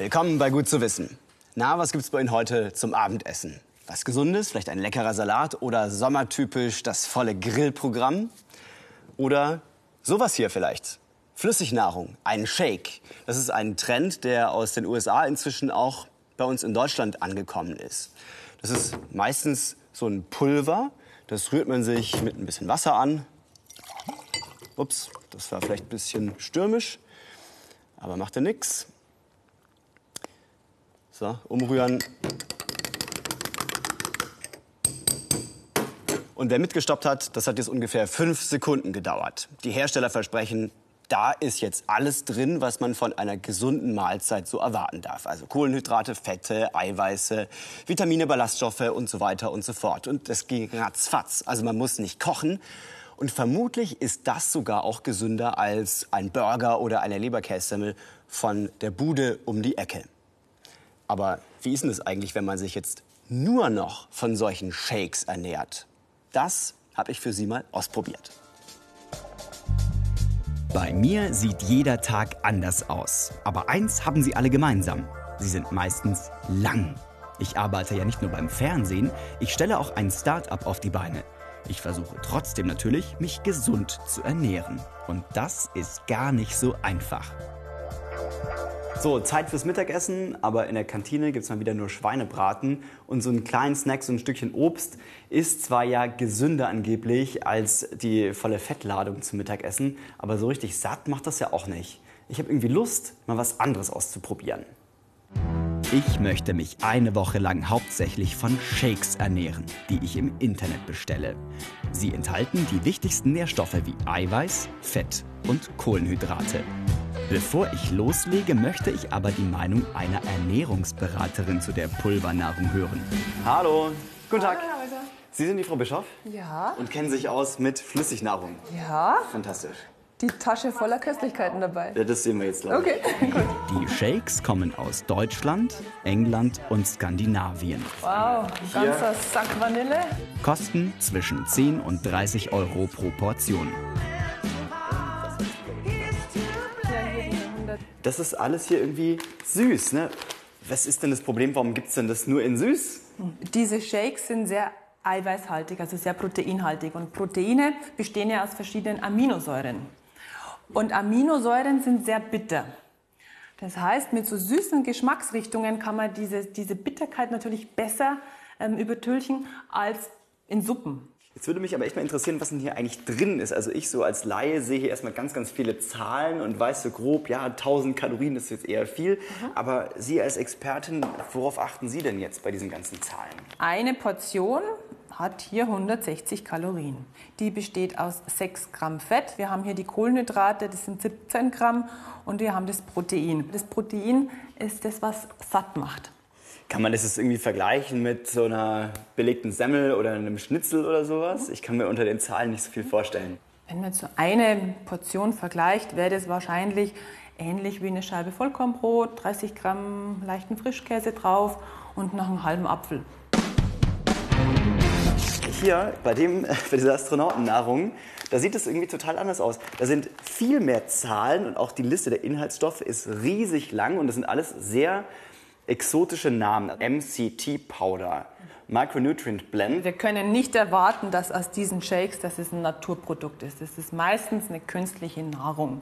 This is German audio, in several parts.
Willkommen bei Gut zu wissen. Na, was gibt's bei Ihnen heute zum Abendessen? Was Gesundes, vielleicht ein leckerer Salat oder sommertypisch das volle Grillprogramm? Oder sowas hier vielleicht. Flüssignahrung, ein Shake. Das ist ein Trend, der aus den USA inzwischen auch bei uns in Deutschland angekommen ist. Das ist meistens so ein Pulver. Das rührt man sich mit ein bisschen Wasser an. Ups, das war vielleicht ein bisschen stürmisch, aber macht ja nichts. So, umrühren. Und wer mitgestoppt hat, das hat jetzt ungefähr fünf Sekunden gedauert. Die Hersteller versprechen, da ist jetzt alles drin, was man von einer gesunden Mahlzeit so erwarten darf. Also Kohlenhydrate, Fette, Eiweiße, Vitamine, Ballaststoffe und so weiter und so fort. Und das ging ratzfatz. Also man muss nicht kochen. Und vermutlich ist das sogar auch gesünder als ein Burger oder eine Leberkässemmel von der Bude um die Ecke. Aber wie ist denn das eigentlich, wenn man sich jetzt nur noch von solchen Shakes ernährt? Das habe ich für Sie mal ausprobiert. Bei mir sieht jeder Tag anders aus. Aber eins haben sie alle gemeinsam. Sie sind meistens lang. Ich arbeite ja nicht nur beim Fernsehen, ich stelle auch ein Start-up auf die Beine. Ich versuche trotzdem natürlich, mich gesund zu ernähren. Und das ist gar nicht so einfach. So, Zeit fürs Mittagessen, aber in der Kantine gibt es mal wieder nur Schweinebraten und so einen kleinen Snack, so ein Stückchen Obst, ist zwar ja gesünder angeblich als die volle Fettladung zum Mittagessen, aber so richtig satt macht das ja auch nicht. Ich habe irgendwie Lust, mal was anderes auszuprobieren. Ich möchte mich eine Woche lang hauptsächlich von Shakes ernähren, die ich im Internet bestelle. Sie enthalten die wichtigsten Nährstoffe wie Eiweiß, Fett und Kohlenhydrate. Bevor ich loslege, möchte ich aber die Meinung einer Ernährungsberaterin zu der Pulvernahrung hören. Hallo, guten Tag. Hallo, Häuser. Sie sind die Frau Bischof Ja, und kennen sich aus mit Flüssignahrung. ja, Fantastisch. die Tasche voller Köstlichkeiten dabei. Ja, das sehen wir jetzt, glaube ich. Okay, gut. Die Shakes kommen aus Deutschland, England und Skandinavien. Wow, ganzer Sack Vanille. Kosten zwischen 10 und 30 Euro pro Portion. Das ist alles hier irgendwie süß, ne? Was ist denn das Problem? Warum gibt es denn das nur in süß? Diese Shakes sind sehr eiweißhaltig, also sehr proteinhaltig. Und Proteine bestehen ja aus verschiedenen Aminosäuren. Und Aminosäuren sind sehr bitter. Das heißt, mit so süßen Geschmacksrichtungen kann man diese, diese Bitterkeit natürlich besser ähm, übertünchen als in Suppen. Jetzt würde mich aber echt mal interessieren, was denn hier eigentlich drin ist. Also ich so als Laie sehe hier erstmal ganz, ganz viele Zahlen und weiß so grob, ja, 1000 Kalorien ist jetzt eher viel. Aber Sie als Expertin, worauf achten Sie denn jetzt bei diesen ganzen Zahlen? Eine Portion hat hier 160 Kalorien. Die besteht aus 6 Gramm Fett. Wir haben hier die Kohlenhydrate, das sind 17 Gramm. Und wir haben das Protein. Das Protein ist das, was satt macht. Kann man das jetzt irgendwie vergleichen mit so einer belegten Semmel oder einem Schnitzel oder sowas? Ich kann mir unter den Zahlen nicht so viel vorstellen. Wenn man so eine Portion vergleicht, wäre das wahrscheinlich ähnlich wie eine Scheibe Vollkornbrot, 30 Gramm leichten Frischkäse drauf und noch einen halben Apfel. Hier bei, dem, bei dieser Astronautennahrung, da sieht es irgendwie total anders aus. Da sind viel mehr Zahlen und auch die Liste der Inhaltsstoffe ist riesig lang und das sind alles sehr exotische Namen. MCT Powder, Micronutrient Blend. Wir können nicht erwarten, dass aus diesen Shakes, dass es ein Naturprodukt ist. Das ist meistens eine künstliche Nahrung.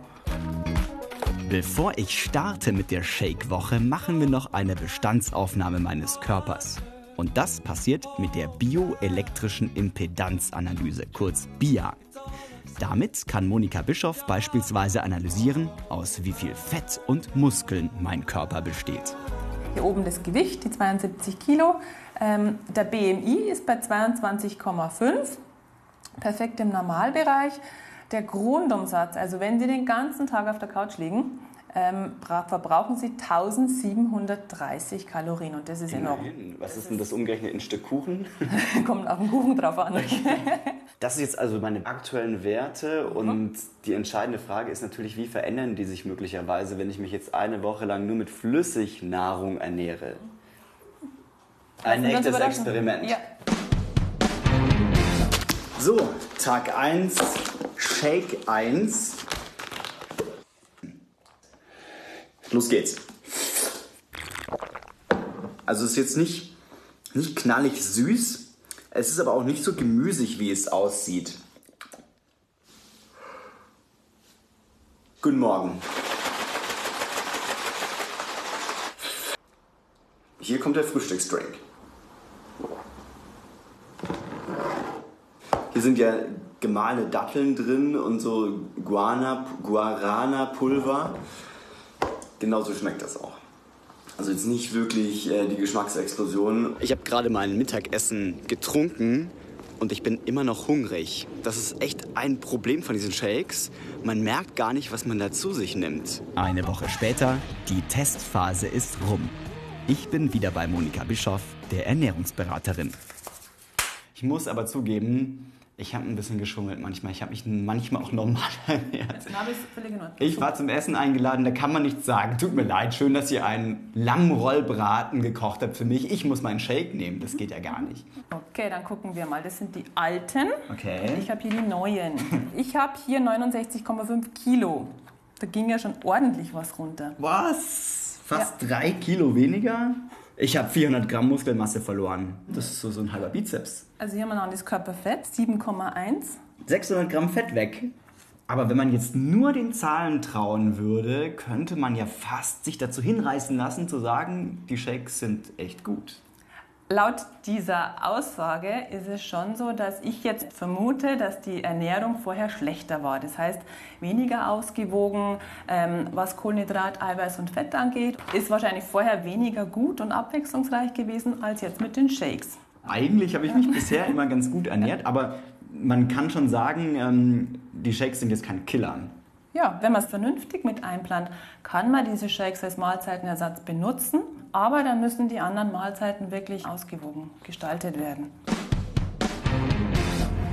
Bevor ich starte mit der Shake-Woche, machen wir noch eine Bestandsaufnahme meines Körpers. Und das passiert mit der bioelektrischen Impedanzanalyse, kurz BIA. Damit kann Monika Bischoff beispielsweise analysieren, aus wie viel Fett und Muskeln mein Körper besteht. Hier oben das Gewicht, die 72 Kilo. Ähm, der BMI ist bei 22,5, perfekt im Normalbereich. Der Grundumsatz, also wenn Sie den ganzen Tag auf der Couch liegen, ähm, bra- verbrauchen Sie 1730 Kalorien und das ist enorm. Immerhin. Was ist denn das umgerechnet in ein Stück Kuchen? Kommt auf den Kuchen drauf an. Das ist jetzt also meine aktuellen Werte und die entscheidende Frage ist natürlich, wie verändern die sich möglicherweise, wenn ich mich jetzt eine Woche lang nur mit Flüssignahrung ernähre? Ein uns echtes. Experiment. Ja. So, Tag 1, Shake 1. Los geht's. Also es ist jetzt nicht, nicht knallig süß, es ist aber auch nicht so gemüsig, wie es aussieht. Guten Morgen. Hier kommt der Frühstücksdrink. Hier sind ja gemahlene Datteln drin und so Guarana-Pulver. Genauso schmeckt das auch. Also jetzt nicht wirklich äh, die Geschmacksexplosion. Ich habe gerade mein Mittagessen getrunken und ich bin immer noch hungrig. Das ist echt ein Problem von diesen Shakes. Man merkt gar nicht, was man da zu sich nimmt. Eine Woche später, die Testphase ist rum. Ich bin wieder bei Monika Bischoff, der Ernährungsberaterin. Ich muss aber zugeben, ich habe ein bisschen geschummelt manchmal. Ich habe mich manchmal auch normal ernährt. Ich war zum Essen eingeladen, da kann man nichts sagen. Tut mir leid, schön, dass ihr einen Lammrollbraten gekocht habt für mich. Ich muss meinen Shake nehmen, das geht ja gar nicht. Okay, dann gucken wir mal. Das sind die alten. Okay. Ich habe hier die neuen. Ich habe hier 69,5 Kilo. Da ging ja schon ordentlich was runter. Was? Fast ja. drei Kilo weniger? Ich habe 400 Gramm Muskelmasse verloren. Das ist so, so ein halber Bizeps. Also hier haben wir noch das Körperfett, 7,1. 600 Gramm Fett weg. Aber wenn man jetzt nur den Zahlen trauen würde, könnte man ja fast sich dazu hinreißen lassen, zu sagen, die Shakes sind echt gut. Laut dieser Aussage ist es schon so, dass ich jetzt vermute, dass die Ernährung vorher schlechter war. Das heißt, weniger ausgewogen, ähm, was Kohlenhydrat, Eiweiß und Fett angeht, ist wahrscheinlich vorher weniger gut und abwechslungsreich gewesen als jetzt mit den Shakes. Eigentlich habe ich mich bisher immer ganz gut ernährt, aber man kann schon sagen, ähm, die Shakes sind jetzt kein Killer. Ja, wenn man es vernünftig mit einplant, kann man diese Shakes als Mahlzeitenersatz benutzen, aber dann müssen die anderen Mahlzeiten wirklich ausgewogen gestaltet werden.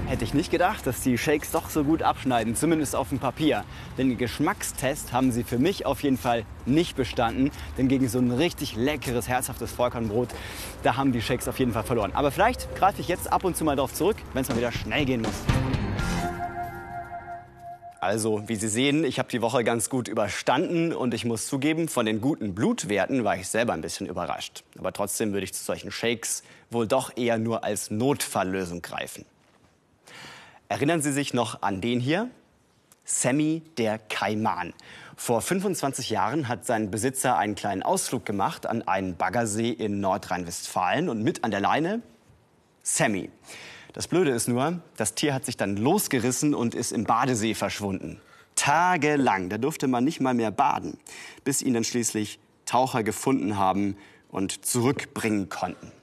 Hätte ich nicht gedacht, dass die Shakes doch so gut abschneiden, zumindest auf dem Papier. Den Geschmackstest haben sie für mich auf jeden Fall nicht bestanden, denn gegen so ein richtig leckeres, herzhaftes Vollkornbrot, da haben die Shakes auf jeden Fall verloren. Aber vielleicht greife ich jetzt ab und zu mal darauf zurück, wenn es mal wieder schnell gehen muss. Also, wie Sie sehen, ich habe die Woche ganz gut überstanden und ich muss zugeben, von den guten Blutwerten war ich selber ein bisschen überrascht. Aber trotzdem würde ich zu solchen Shakes wohl doch eher nur als Notfalllösung greifen. Erinnern Sie sich noch an den hier? Sammy der Kaiman. Vor 25 Jahren hat sein Besitzer einen kleinen Ausflug gemacht an einen Baggersee in Nordrhein-Westfalen und mit an der Leine Sammy. Das Blöde ist nur, das Tier hat sich dann losgerissen und ist im Badesee verschwunden. Tagelang, da durfte man nicht mal mehr baden, bis ihn dann schließlich Taucher gefunden haben und zurückbringen konnten.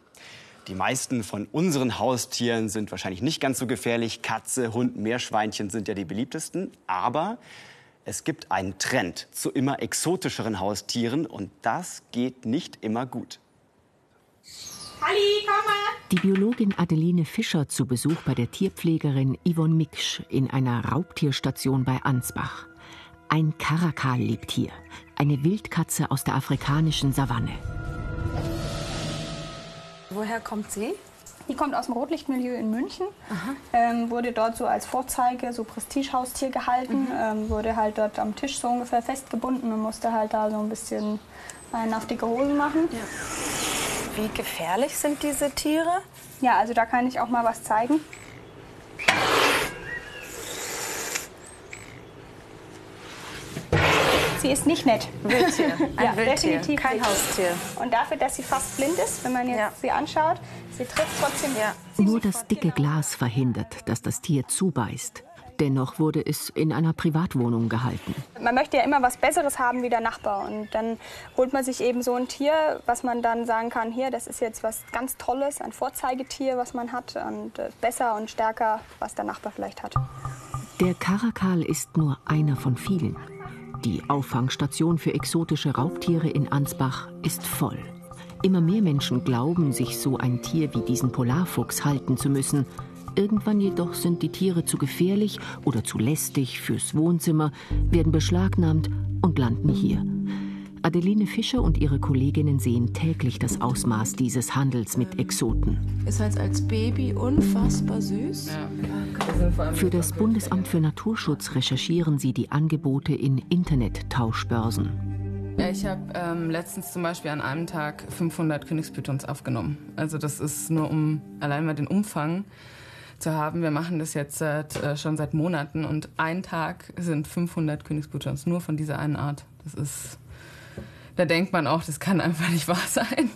Die meisten von unseren Haustieren sind wahrscheinlich nicht ganz so gefährlich. Katze, Hund, Meerschweinchen sind ja die beliebtesten. Aber es gibt einen Trend zu immer exotischeren Haustieren und das geht nicht immer gut. Halli, komm mal! Die Biologin Adeline Fischer zu Besuch bei der Tierpflegerin Yvonne Miksch in einer Raubtierstation bei Ansbach. Ein Karakal lebt hier, eine Wildkatze aus der afrikanischen Savanne. Woher kommt sie? Die kommt aus dem Rotlichtmilieu in München, ähm, wurde dort so als Vorzeige, so Prestigehaustier gehalten, mhm. ähm, wurde halt dort am Tisch so ungefähr festgebunden und musste halt da so ein bisschen einen auf dicke Hosen machen. Ja. Wie gefährlich sind diese Tiere? Ja, also da kann ich auch mal was zeigen. Sie ist nicht nett. Wildtier. Ein ja, Wildtier. definitiv kein nicht. Haustier. Und dafür, dass sie fast blind ist, wenn man jetzt ja. sie anschaut, sie trifft trotzdem. Ja. Nur das dicke Glas verhindert, dass das Tier zubeißt. Dennoch wurde es in einer Privatwohnung gehalten. Man möchte ja immer was Besseres haben wie der Nachbar. Und dann holt man sich eben so ein Tier, was man dann sagen kann, hier, das ist jetzt was ganz Tolles, ein Vorzeigetier, was man hat. Und äh, besser und stärker, was der Nachbar vielleicht hat. Der Karakal ist nur einer von vielen. Die Auffangstation für exotische Raubtiere in Ansbach ist voll. Immer mehr Menschen glauben, sich so ein Tier wie diesen Polarfuchs halten zu müssen. Irgendwann jedoch sind die Tiere zu gefährlich oder zu lästig fürs Wohnzimmer, werden beschlagnahmt und landen hier. Adeline Fischer und ihre Kolleginnen sehen täglich das Ausmaß dieses Handels mit Exoten. Ist halt als Baby unfassbar süß. Für das Bundesamt für Naturschutz recherchieren sie die Angebote in Internet-Tauschbörsen. Ja, ich habe ähm, letztens zum Beispiel an einem Tag 500 Königspythons aufgenommen. Also das ist nur um allein mal den Umfang zu haben. Wir machen das jetzt seit, äh, schon seit Monaten und ein Tag sind 500 Königspythons nur von dieser einen Art. Das ist, da denkt man auch, das kann einfach nicht wahr sein,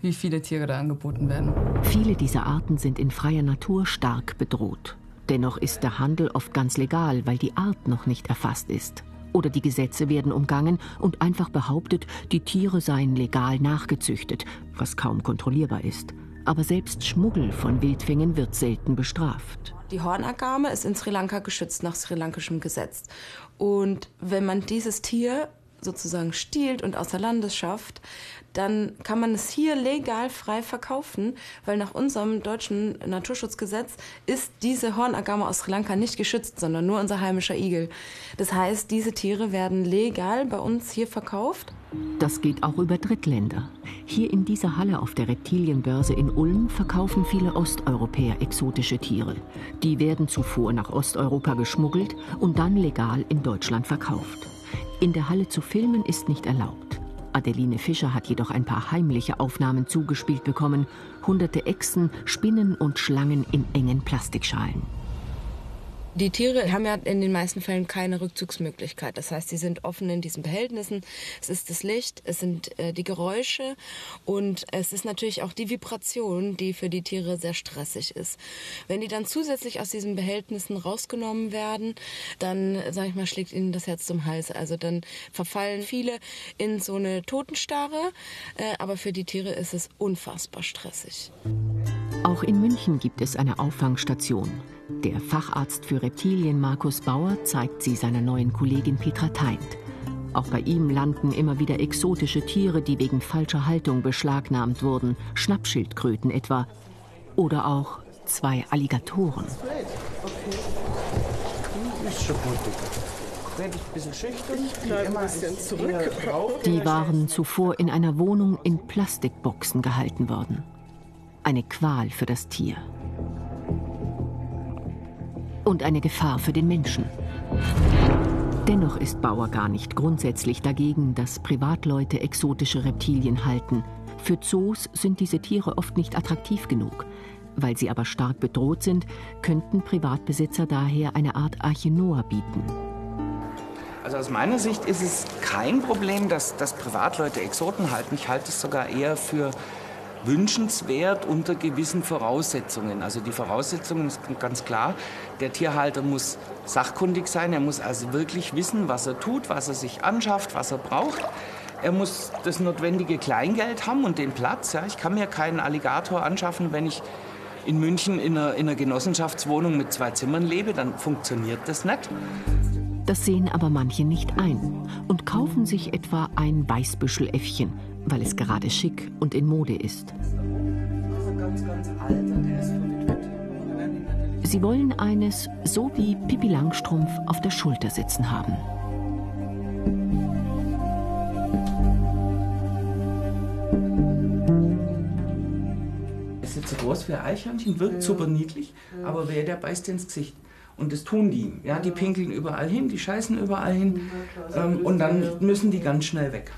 wie viele Tiere da angeboten werden. Viele dieser Arten sind in freier Natur stark bedroht. Dennoch ist der Handel oft ganz legal, weil die Art noch nicht erfasst ist. Oder die Gesetze werden umgangen und einfach behauptet, die Tiere seien legal nachgezüchtet, was kaum kontrollierbar ist. Aber selbst Schmuggel von Wildfängen wird selten bestraft. Die Hornagame ist in Sri Lanka geschützt nach sri lankischem Gesetz. Und wenn man dieses Tier sozusagen stiehlt und außer Landes schafft, dann kann man es hier legal frei verkaufen, weil nach unserem deutschen Naturschutzgesetz ist diese Hornagame aus Sri Lanka nicht geschützt, sondern nur unser heimischer Igel. Das heißt, diese Tiere werden legal bei uns hier verkauft. Das geht auch über Drittländer. Hier in dieser Halle auf der Reptilienbörse in Ulm verkaufen viele Osteuropäer exotische Tiere. Die werden zuvor nach Osteuropa geschmuggelt und dann legal in Deutschland verkauft. In der Halle zu filmen ist nicht erlaubt. Adeline Fischer hat jedoch ein paar heimliche Aufnahmen zugespielt bekommen. Hunderte Echsen, Spinnen und Schlangen in engen Plastikschalen. Die Tiere haben ja in den meisten Fällen keine Rückzugsmöglichkeit. Das heißt, sie sind offen in diesen Behältnissen. Es ist das Licht, es sind äh, die Geräusche und es ist natürlich auch die Vibration, die für die Tiere sehr stressig ist. Wenn die dann zusätzlich aus diesen Behältnissen rausgenommen werden, dann, sag ich mal, schlägt ihnen das Herz zum Hals. Also dann verfallen viele in so eine Totenstarre. Äh, aber für die Tiere ist es unfassbar stressig. Auch in München gibt es eine Auffangstation. Der Facharzt für Reptilien Markus Bauer zeigt sie seiner neuen Kollegin Petra Teint. Auch bei ihm landen immer wieder exotische Tiere, die wegen falscher Haltung beschlagnahmt wurden, Schnappschildkröten etwa. Oder auch zwei Alligatoren. Die waren zuvor in einer Wohnung in Plastikboxen gehalten worden. Eine Qual für das Tier und eine Gefahr für den Menschen. Dennoch ist Bauer gar nicht grundsätzlich dagegen, dass Privatleute exotische Reptilien halten. Für Zoos sind diese Tiere oft nicht attraktiv genug. Weil sie aber stark bedroht sind, könnten Privatbesitzer daher eine Art Arche bieten. Also aus meiner Sicht ist es kein Problem, dass, dass Privatleute Exoten halten. Ich halte es sogar eher für wünschenswert unter gewissen Voraussetzungen. Also die Voraussetzungen ist ganz klar. Der Tierhalter muss sachkundig sein. Er muss also wirklich wissen, was er tut, was er sich anschafft, was er braucht. Er muss das notwendige Kleingeld haben und den Platz. Ja. Ich kann mir keinen Alligator anschaffen, wenn ich in München in einer, in einer Genossenschaftswohnung mit zwei Zimmern lebe. Dann funktioniert das nicht. Das sehen aber manche nicht ein und kaufen sich etwa ein Weißbüscheläffchen weil es gerade schick und in Mode ist. Sie wollen eines so wie Pippi Langstrumpf auf der Schulter sitzen haben. Es ist so groß wie ein Eichhörnchen, wirkt super niedlich, aber wer der beißt ins Gesicht. Und das tun die. Ja, die pinkeln überall hin, die scheißen überall hin. Ähm, und dann müssen die ganz schnell weg.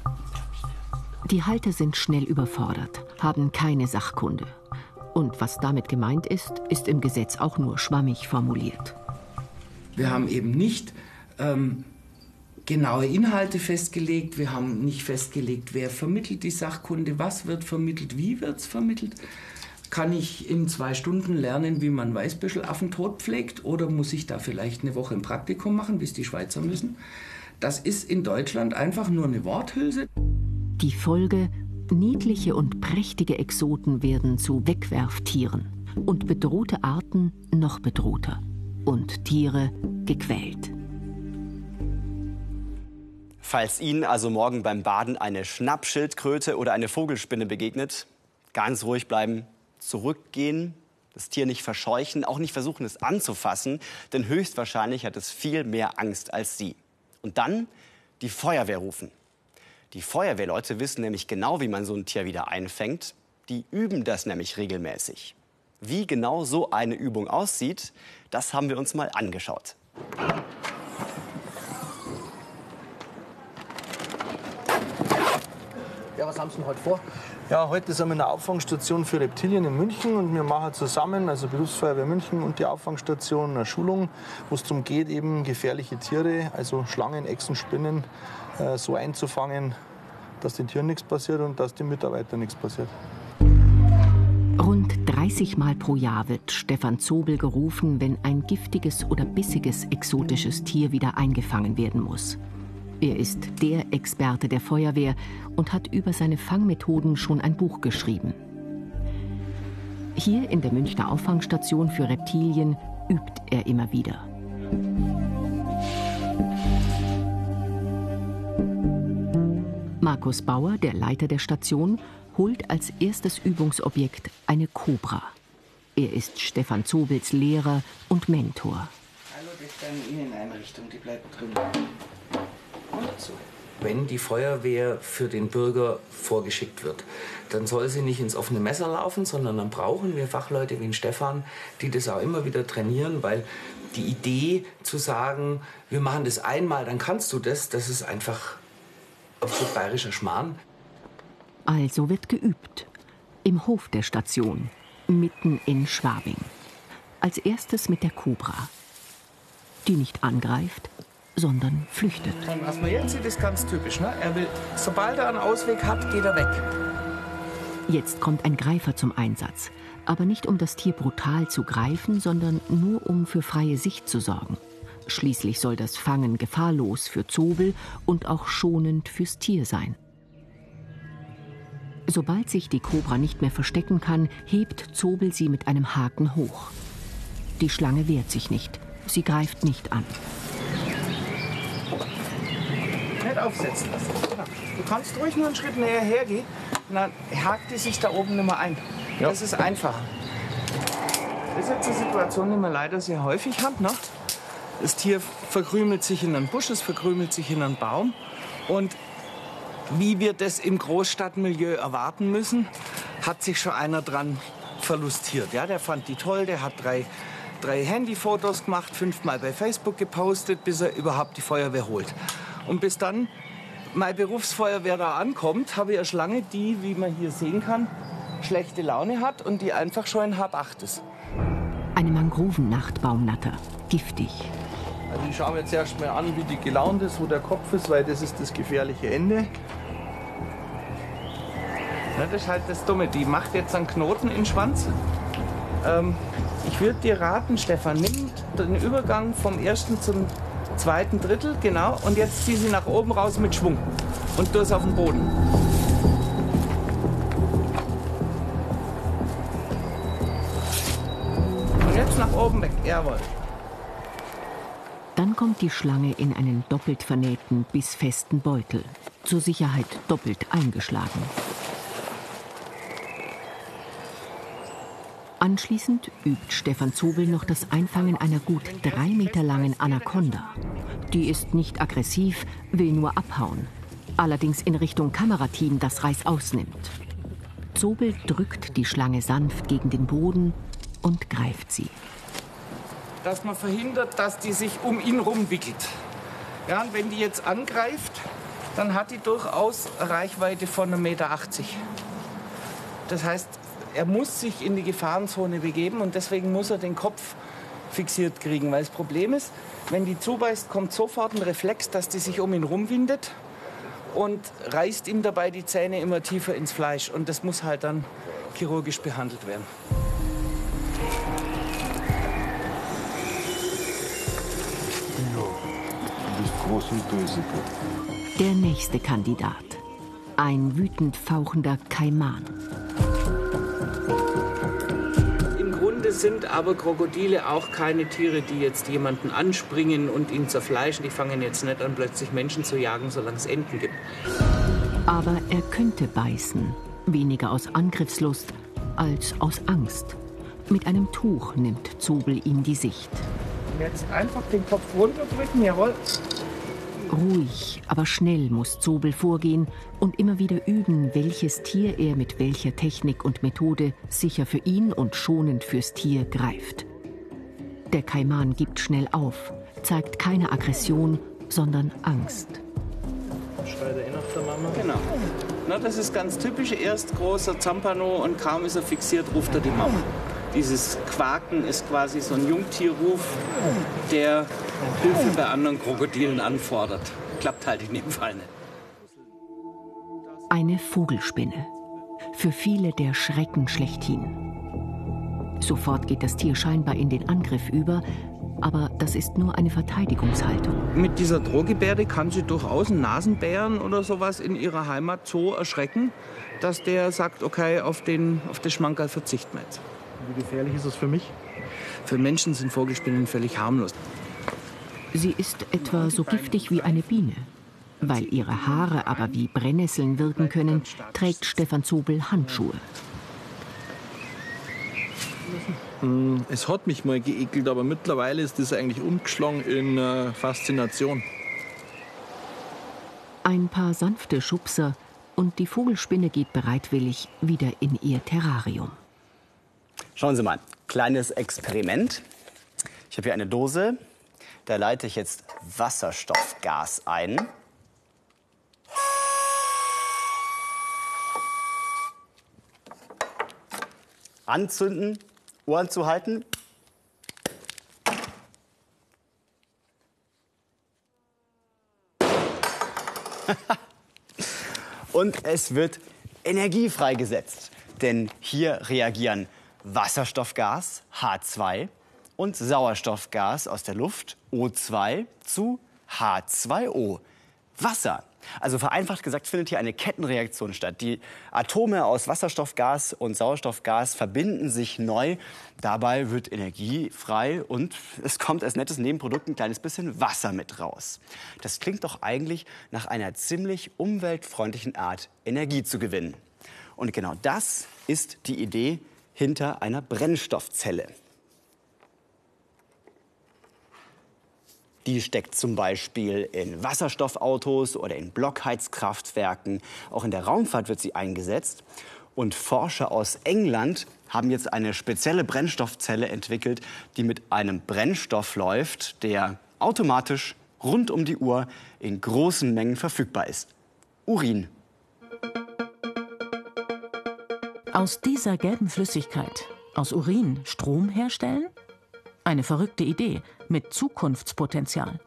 Die Halter sind schnell überfordert, haben keine Sachkunde. Und was damit gemeint ist, ist im Gesetz auch nur schwammig formuliert. Wir haben eben nicht ähm, genaue Inhalte festgelegt, wir haben nicht festgelegt, wer vermittelt die Sachkunde, was wird vermittelt, wie wird es vermittelt. Kann ich in zwei Stunden lernen, wie man Weißbüschelaffen tot pflegt oder muss ich da vielleicht eine Woche ein Praktikum machen, bis die Schweizer müssen? Das ist in Deutschland einfach nur eine Worthülse. Die Folge, niedliche und prächtige Exoten werden zu Wegwerftieren und bedrohte Arten noch bedrohter und Tiere gequält. Falls Ihnen also morgen beim Baden eine Schnappschildkröte oder eine Vogelspinne begegnet, ganz ruhig bleiben, zurückgehen, das Tier nicht verscheuchen, auch nicht versuchen, es anzufassen, denn höchstwahrscheinlich hat es viel mehr Angst als Sie. Und dann die Feuerwehr rufen. Die Feuerwehrleute wissen nämlich genau, wie man so ein Tier wieder einfängt. Die üben das nämlich regelmäßig. Wie genau so eine Übung aussieht, das haben wir uns mal angeschaut. Ja, was haben Sie denn heute vor? Ja, heute sind wir in der Auffangstation für Reptilien in München und wir machen zusammen, also Berufsfeuerwehr München und die Auffangstation, eine Schulung, wo es darum geht, eben gefährliche Tiere, also Schlangen, Echsen, Spinnen, äh, so einzufangen, dass den Tieren nichts passiert und dass den Mitarbeitern nichts passiert. Rund 30 Mal pro Jahr wird Stefan Zobel gerufen, wenn ein giftiges oder bissiges exotisches Tier wieder eingefangen werden muss. Er ist der Experte der Feuerwehr und hat über seine Fangmethoden schon ein Buch geschrieben. Hier in der Münchner Auffangstation für Reptilien übt er immer wieder. Markus Bauer, der Leiter der Station, holt als erstes Übungsobjekt eine Kobra. Er ist Stefan Zobels Lehrer und Mentor. Hallo, das ist eine Inneneinrichtung, die bleibt drin. Und so. Wenn die Feuerwehr für den Bürger vorgeschickt wird, dann soll sie nicht ins offene Messer laufen, sondern dann brauchen wir Fachleute wie den Stefan, die das auch immer wieder trainieren, weil die Idee zu sagen, wir machen das einmal, dann kannst du das, das ist einfach absolut bayerischer Schmarrn. Also wird geübt. Im Hof der Station, mitten in Schwabing. Als erstes mit der Kobra. Die nicht angreift, sondern flüchtet. Und was man jetzt sieht, ist ganz typisch. Ne? Er will, sobald er einen Ausweg hat, geht er weg. Jetzt kommt ein Greifer zum Einsatz. Aber nicht um das Tier brutal zu greifen, sondern nur um für freie Sicht zu sorgen. Schließlich soll das Fangen gefahrlos für Zobel und auch schonend fürs Tier sein. Sobald sich die Kobra nicht mehr verstecken kann, hebt Zobel sie mit einem Haken hoch. Die Schlange wehrt sich nicht. Sie greift nicht an. Nicht aufsetzen lassen. Genau. Du kannst ruhig nur einen Schritt näher hergehen und dann hakt die sich da oben nicht mehr ein. Ja. Das ist einfacher. Das ist jetzt eine Situation, die wir leider sehr häufig haben. Ne? Das Tier verkrümelt sich in einen Busch, es verkrümelt sich in einen Baum. Und wie wir das im Großstadtmilieu erwarten müssen, hat sich schon einer dran verlustiert. Ja, der fand die toll, der hat drei, drei Handyfotos gemacht, fünfmal bei Facebook gepostet, bis er überhaupt die Feuerwehr holt. Und bis dann meine Berufsfeuerwehr da ankommt, habe ich eine Schlange, die, wie man hier sehen kann, schlechte Laune hat und die einfach schon in Hab 8 ist. Eine Mangrovennachtbaumnatter. Giftig. Also ich schaue mir jetzt erst mal an, wie die gelaunt ist, wo der Kopf ist, weil das ist das gefährliche Ende. Na, das ist halt das Dumme. Die macht jetzt einen Knoten in den Schwanz. Ähm, ich würde dir raten, Stefan, nimm den Übergang vom ersten zum zweiten Drittel, genau, und jetzt zieh sie nach oben raus mit Schwung und du es auf den Boden. Und jetzt nach oben weg, jawohl. Dann kommt die Schlange in einen doppelt vernähten, bissfesten Beutel. Zur Sicherheit doppelt eingeschlagen. Anschließend übt Stefan Zobel noch das Einfangen einer gut drei Meter langen Anaconda. Die ist nicht aggressiv, will nur abhauen. Allerdings in Richtung Kamerateam, das Reißaus nimmt. Zobel drückt die Schlange sanft gegen den Boden und greift sie. dass man verhindert, dass die sich um ihn rumwickelt. Ja, und wenn die jetzt angreift, dann hat die durchaus Reichweite von 1,80 Meter. Das heißt, er muss sich in die Gefahrenzone begeben und deswegen muss er den Kopf fixiert kriegen. Weil das Problem ist, wenn die zubeißt, kommt sofort ein Reflex, dass die sich um ihn rumwindet und reißt ihm dabei die Zähne immer tiefer ins Fleisch. Und das muss halt dann chirurgisch behandelt werden. Du bist groß und böse. Der nächste Kandidat. Ein wütend fauchender Kaiman. Grunde sind aber Krokodile auch keine Tiere, die jetzt jemanden anspringen und ihn zerfleischen. Die fangen jetzt nicht an, plötzlich Menschen zu jagen, solange es Enten gibt. Aber er könnte beißen. Weniger aus Angriffslust als aus Angst. Mit einem Tuch nimmt Zobel ihm die Sicht. Jetzt einfach den Kopf runterdrücken, jawohl. Ruhig, aber schnell muss Zobel vorgehen und immer wieder üben, welches Tier er mit welcher Technik und Methode sicher für ihn und schonend fürs Tier greift. Der Kaiman gibt schnell auf, zeigt keine Aggression, sondern Angst. Schreit er eh nach der Mama? Genau. Na, das ist ganz typisch. Erst großer Zampano und kaum ist er fixiert, ruft er die Mama. Dieses Quaken ist quasi so ein Jungtierruf, der Hilfe bei anderen Krokodilen anfordert. Klappt halt in dem Fall nicht. Eine Vogelspinne. Für viele der Schrecken schlechthin. Sofort geht das Tier scheinbar in den Angriff über, aber das ist nur eine Verteidigungshaltung. Mit dieser Drohgebärde kann sie durchaus einen Nasenbären oder sowas in ihrer Heimat so erschrecken, dass der sagt, okay, auf, den, auf das Schmankerl verzichten wir jetzt. Wie gefährlich ist es für mich? Für Menschen sind Vogelspinnen völlig harmlos. Sie ist etwa so giftig wie eine Biene. Weil ihre Haare aber wie Brennnesseln wirken können, trägt Stefan Zobel Handschuhe. Hm, es hat mich mal geekelt, aber mittlerweile ist das eigentlich umgeschlagen in äh, Faszination. Ein paar sanfte Schubser und die Vogelspinne geht bereitwillig wieder in ihr Terrarium. Schauen Sie mal, kleines Experiment. Ich habe hier eine Dose, da leite ich jetzt Wasserstoffgas ein. Anzünden, Ohren zu halten. Und es wird Energie freigesetzt. Denn hier reagieren Wasserstoffgas H2 und Sauerstoffgas aus der Luft O2 zu H2O. Wasser. Also vereinfacht gesagt findet hier eine Kettenreaktion statt. Die Atome aus Wasserstoffgas und Sauerstoffgas verbinden sich neu. Dabei wird Energie frei und es kommt als nettes Nebenprodukt ein kleines bisschen Wasser mit raus. Das klingt doch eigentlich nach einer ziemlich umweltfreundlichen Art, Energie zu gewinnen. Und genau das ist die Idee hinter einer Brennstoffzelle. Die steckt zum Beispiel in Wasserstoffautos oder in Blockheizkraftwerken. Auch in der Raumfahrt wird sie eingesetzt. Und Forscher aus England haben jetzt eine spezielle Brennstoffzelle entwickelt, die mit einem Brennstoff läuft, der automatisch rund um die Uhr in großen Mengen verfügbar ist. Urin. Aus dieser gelben Flüssigkeit, aus Urin, Strom herstellen? Eine verrückte Idee mit Zukunftspotenzial.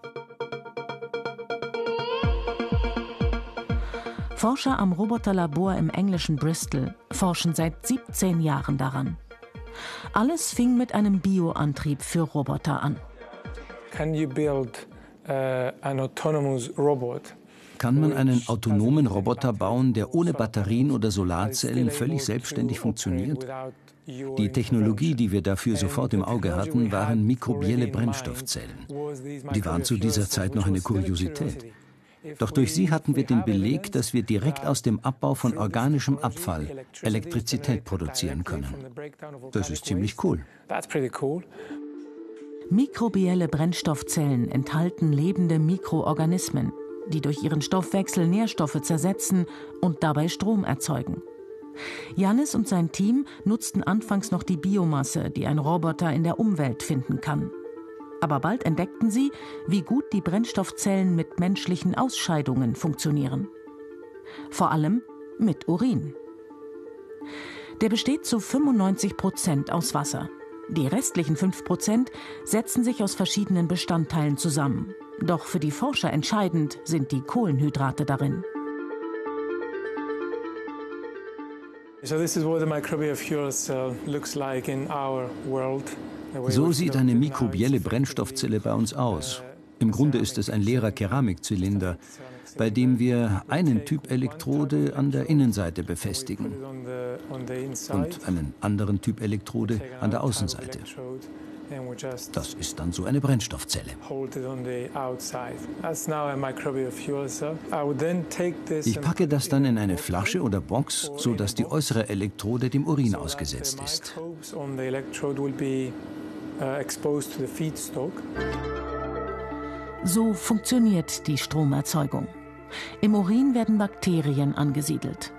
Forscher am Roboterlabor im englischen Bristol forschen seit 17 Jahren daran. Alles fing mit einem Bioantrieb für Roboter an. Can you build uh, an autonomous robot kann man einen autonomen Roboter bauen, der ohne Batterien oder Solarzellen völlig selbstständig funktioniert? Die Technologie, die wir dafür sofort im Auge hatten, waren mikrobielle Brennstoffzellen. Die waren zu dieser Zeit noch eine Kuriosität. Doch durch sie hatten wir den Beleg, dass wir direkt aus dem Abbau von organischem Abfall Elektrizität produzieren können. Das ist ziemlich cool. Mikrobielle Brennstoffzellen enthalten lebende Mikroorganismen, die durch ihren Stoffwechsel Nährstoffe zersetzen und dabei Strom erzeugen. Janis und sein Team nutzten anfangs noch die Biomasse, die ein Roboter in der Umwelt finden kann. Aber bald entdeckten sie, wie gut die Brennstoffzellen mit menschlichen Ausscheidungen funktionieren. Vor allem mit Urin. Der besteht zu 95 Prozent aus Wasser. Die restlichen 5 Prozent setzen sich aus verschiedenen Bestandteilen zusammen. Doch für die Forscher entscheidend sind die Kohlenhydrate darin. So sieht eine mikrobielle Brennstoffzelle bei uns aus. Im Grunde ist es ein leerer Keramikzylinder, bei dem wir einen Typ Elektrode an der Innenseite befestigen und einen anderen Typ Elektrode an der Außenseite. Das ist dann so eine Brennstoffzelle. Ich packe das dann in eine Flasche oder Box, sodass die äußere Elektrode dem Urin ausgesetzt ist. So funktioniert die Stromerzeugung. Im Urin werden Bakterien angesiedelt.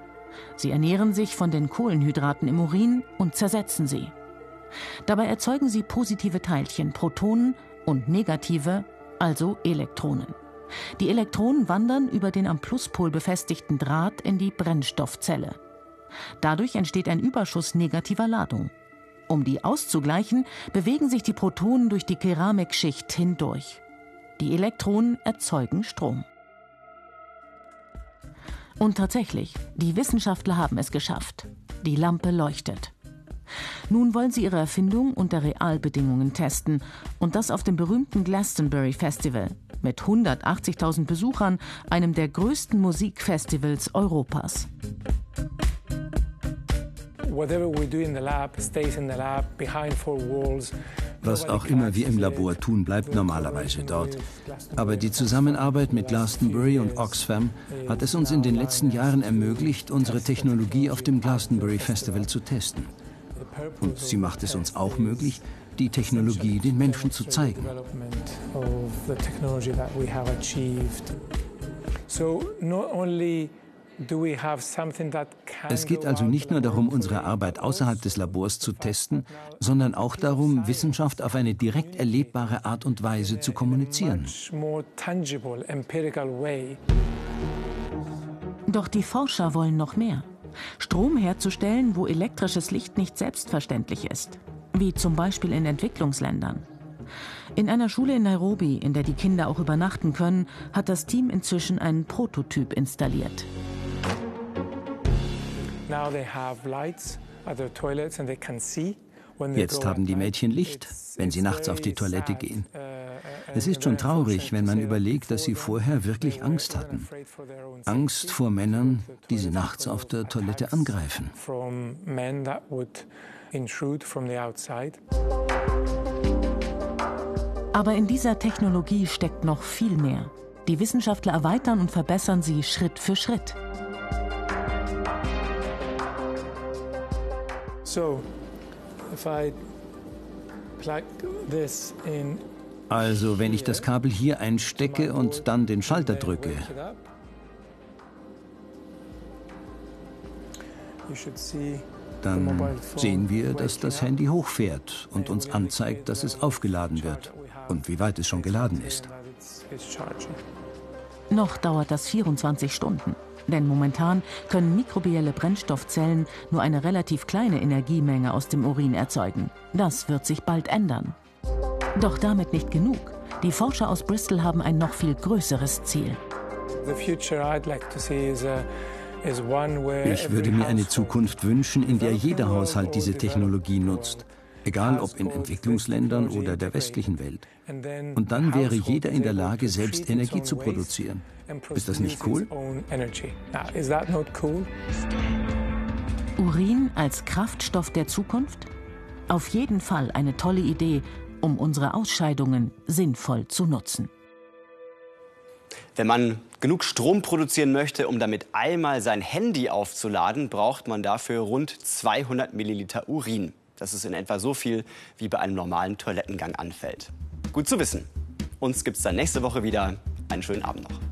Sie ernähren sich von den Kohlenhydraten im Urin und zersetzen sie. Dabei erzeugen sie positive Teilchen, Protonen, und negative, also Elektronen. Die Elektronen wandern über den am Pluspol befestigten Draht in die Brennstoffzelle. Dadurch entsteht ein Überschuss negativer Ladung. Um die auszugleichen, bewegen sich die Protonen durch die Keramikschicht hindurch. Die Elektronen erzeugen Strom. Und tatsächlich, die Wissenschaftler haben es geschafft. Die Lampe leuchtet. Nun wollen sie ihre Erfindung unter Realbedingungen testen und das auf dem berühmten Glastonbury Festival mit 180.000 Besuchern, einem der größten Musikfestivals Europas. Was auch immer wir im Labor tun, bleibt normalerweise dort. Aber die Zusammenarbeit mit Glastonbury und Oxfam hat es uns in den letzten Jahren ermöglicht, unsere Technologie auf dem Glastonbury Festival zu testen. Und sie macht es uns auch möglich, die Technologie den Menschen zu zeigen. Es geht also nicht nur darum, unsere Arbeit außerhalb des Labors zu testen, sondern auch darum, Wissenschaft auf eine direkt erlebbare Art und Weise zu kommunizieren. Doch die Forscher wollen noch mehr. Strom herzustellen, wo elektrisches Licht nicht selbstverständlich ist, wie zum Beispiel in Entwicklungsländern. In einer Schule in Nairobi, in der die Kinder auch übernachten können, hat das Team inzwischen einen Prototyp installiert. Jetzt haben die Mädchen Licht, wenn sie nachts auf die Toilette gehen. Es ist schon traurig, wenn man überlegt, dass sie vorher wirklich Angst hatten. Angst vor Männern, die sie nachts auf der Toilette angreifen. Aber in dieser Technologie steckt noch viel mehr. Die Wissenschaftler erweitern und verbessern sie Schritt für Schritt. So, also, wenn ich das Kabel hier einstecke und dann den Schalter drücke. Dann sehen wir, dass das Handy hochfährt und uns anzeigt, dass es aufgeladen wird und wie weit es schon geladen ist. Noch dauert das 24 Stunden. Denn momentan können mikrobielle Brennstoffzellen nur eine relativ kleine Energiemenge aus dem Urin erzeugen. Das wird sich bald ändern. Doch damit nicht genug. Die Forscher aus Bristol haben ein noch viel größeres Ziel. Ich würde mir eine Zukunft wünschen, in der jeder Haushalt diese Technologie nutzt, egal ob in Entwicklungsländern oder der westlichen Welt. Und dann wäre jeder in der Lage, selbst Energie zu produzieren. Ist das nicht cool? Urin als Kraftstoff der Zukunft? Auf jeden Fall eine tolle Idee, um unsere Ausscheidungen sinnvoll zu nutzen. Wenn man genug Strom produzieren möchte, um damit einmal sein Handy aufzuladen, braucht man dafür rund 200 Milliliter Urin. Das ist in etwa so viel, wie bei einem normalen Toilettengang anfällt. Gut zu wissen. Uns gibt es dann nächste Woche wieder. Einen schönen Abend noch.